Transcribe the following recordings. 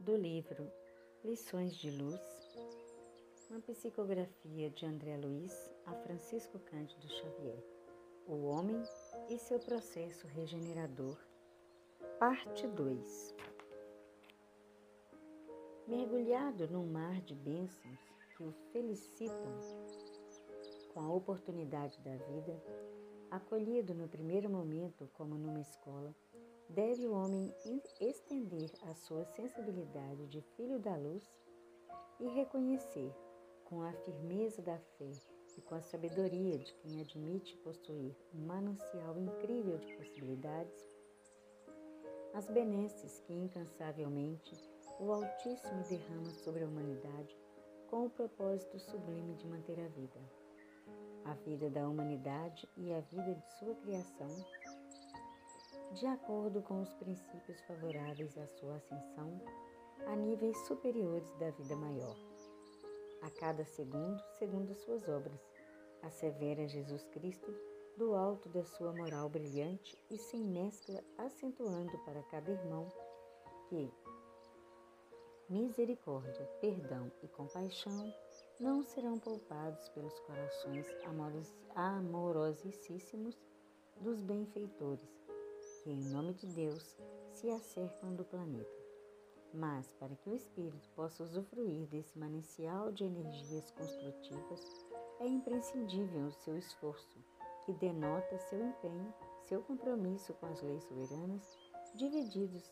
do livro Lições de Luz, uma psicografia de André Luiz a Francisco Cândido Xavier, O Homem e seu processo regenerador, parte 2. Mergulhado num mar de bênçãos que o felicitam com a oportunidade da vida, acolhido no primeiro momento como numa escola, deve o homem estender a sua sensibilidade de filho da luz e reconhecer, com a firmeza da fé e com a sabedoria de quem admite possuir um manancial incrível de possibilidades, as benesses que incansavelmente o Altíssimo derrama sobre a humanidade com o propósito sublime de manter a vida. A vida da humanidade e a vida de sua criação de acordo com os princípios favoráveis à sua ascensão a níveis superiores da vida maior. A cada segundo, segundo suas obras, assevera Jesus Cristo do alto da sua moral brilhante e sem mescla, acentuando para cada irmão que misericórdia, perdão e compaixão não serão poupados pelos corações amorosíssimos dos benfeitores que, em nome de Deus, se acercam do planeta. Mas, para que o espírito possa usufruir desse manancial de energias construtivas, é imprescindível o seu esforço, que denota seu empenho, seu compromisso com as leis soberanas, divididos,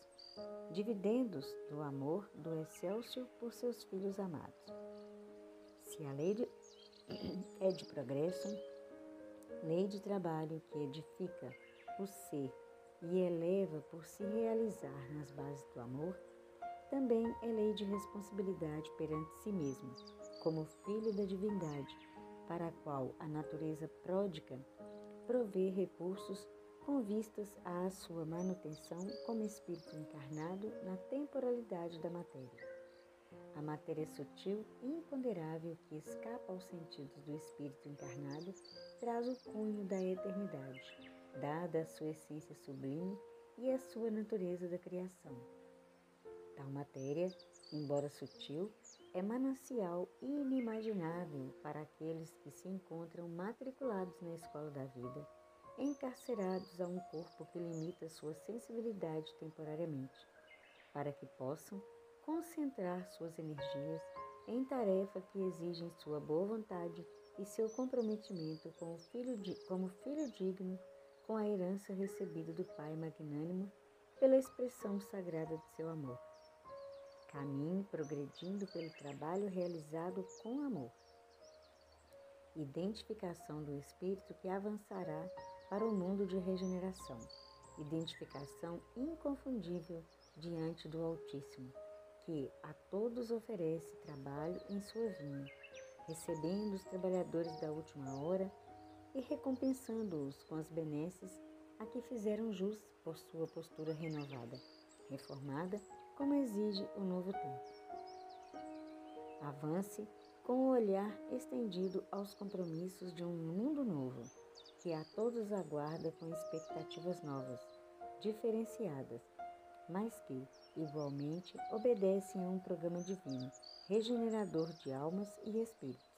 dividendos do amor do excelso por seus filhos amados. Se a lei de, é de progresso, lei de trabalho que edifica o ser e eleva por se realizar nas bases do amor, também é lei de responsabilidade perante si mesmo, como filho da divindade, para a qual a natureza pródica provê recursos com vistas à sua manutenção como espírito encarnado na temporalidade da matéria. A matéria sutil e imponderável que escapa aos sentidos do espírito encarnado traz o cunho da eternidade dada a sua essência sublime e a sua natureza da criação. Tal matéria, embora sutil, é manancial inimaginável para aqueles que se encontram matriculados na escola da vida, encarcerados a um corpo que limita sua sensibilidade temporariamente, para que possam concentrar suas energias em tarefa que exigem sua boa vontade e seu comprometimento como filho, como filho digno com a herança recebida do Pai magnânimo pela expressão sagrada de seu amor. Caminhe progredindo pelo trabalho realizado com amor. Identificação do Espírito que avançará para o mundo de regeneração. Identificação inconfundível diante do Altíssimo, que a todos oferece trabalho em sua vinha, recebendo os trabalhadores da última hora e recompensando-os com as benesses a que fizeram jus por sua postura renovada, reformada, como exige o novo tempo. Avance com o olhar estendido aos compromissos de um mundo novo, que a todos aguarda com expectativas novas, diferenciadas, mas que, igualmente, obedecem a um programa divino, regenerador de almas e espíritos.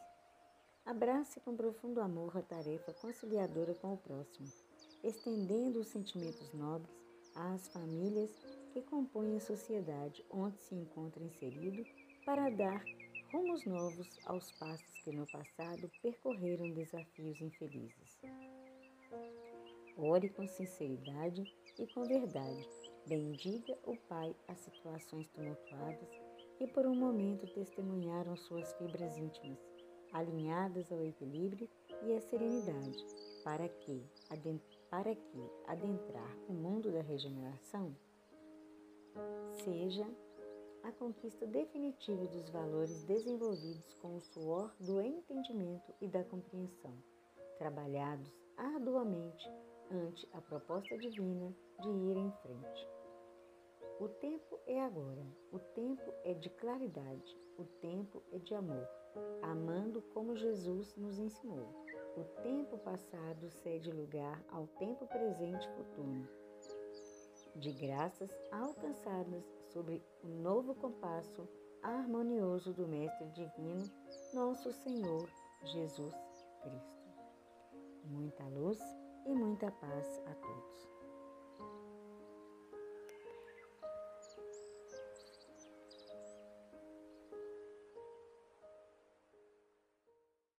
Abrace com profundo amor a tarefa conciliadora com o próximo, estendendo os sentimentos nobres às famílias que compõem a sociedade onde se encontra inserido para dar rumos novos aos passos que no passado percorreram desafios infelizes. Ore com sinceridade e com verdade. Bendiga o Pai às situações tumultuadas que por um momento testemunharam suas fibras íntimas alinhadas ao equilíbrio e à serenidade, para que, para que adentrar o mundo da regeneração seja a conquista definitiva dos valores desenvolvidos com o suor do entendimento e da compreensão, trabalhados arduamente ante a proposta divina de ir em frente. O tempo é agora, o tempo é de claridade, o tempo é de amor, amando como Jesus nos ensinou. O tempo passado cede lugar ao tempo presente e futuro. de graças alcançadas sobre o novo compasso harmonioso do Mestre Divino, nosso Senhor Jesus Cristo. Muita luz e muita paz a todos.